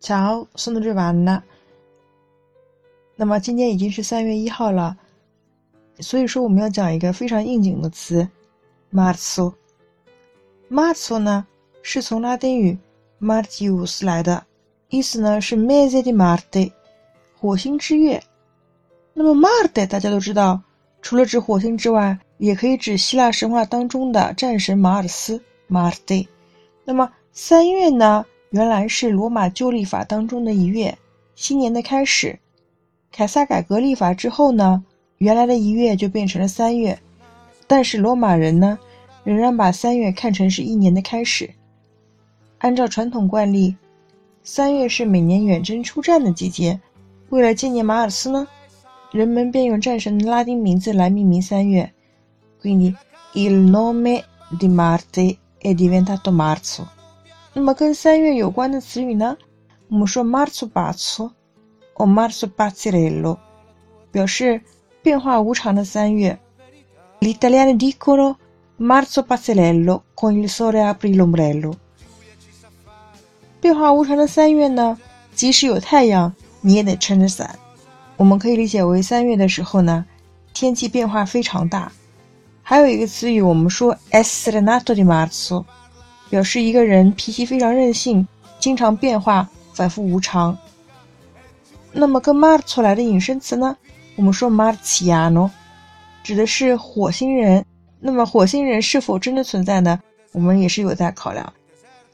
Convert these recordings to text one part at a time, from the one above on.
Ciao, sono Giovanna。那么今天已经是三月一号了，所以说我们要讲一个非常应景的词，Marzo。Marzo 呢是从拉丁语 Martius 来的，意思呢是 Mese di Marte，火星之月。那么 Marte 大家都知道，除了指火星之外，也可以指希腊神话当中的战神马尔斯 Marte。那么三月呢？原来是罗马旧历法当中的一月，新年的开始。凯撒改革历法之后呢，原来的一月就变成了三月。但是罗马人呢，仍然把三月看成是一年的开始。按照传统惯例，三月是每年远征出战的季节。为了纪念马尔斯呢，人们便用战神的拉丁名字来命名三月。Quindi il nome di Marte è diventato Marzo。那么跟三月有关的词语呢？我们说 Marzo pazzo o Marzo pazzerello，表示变化无常的三月。Gli italiani dicono Marzo pazzerello con il sole apre l'ombrello。变化无常的三月呢，即使有太阳，你也得撑着伞。我们可以理解为三月的时候呢，天气变化非常大。还有一个词语，我们说 essere nato di marzo。表示一个人脾气非常任性，经常变化，反复无常。那么跟 Marzo 来的引申词呢？我们说 Marziano，指的是火星人。那么火星人是否真的存在呢？我们也是有待考量。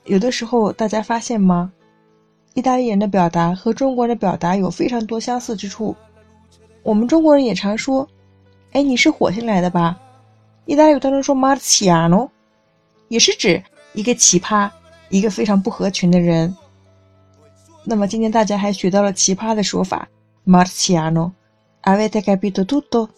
有的时候大家发现吗？意大利人的表达和中国人的表达有非常多相似之处。我们中国人也常说：“哎，你是火星来的吧？”意大利语当中说 Marziano，也是指。一个奇葩，一个非常不合群的人。那么今天大家还学到了奇葩的说法，Marciano。Avete capito tutto?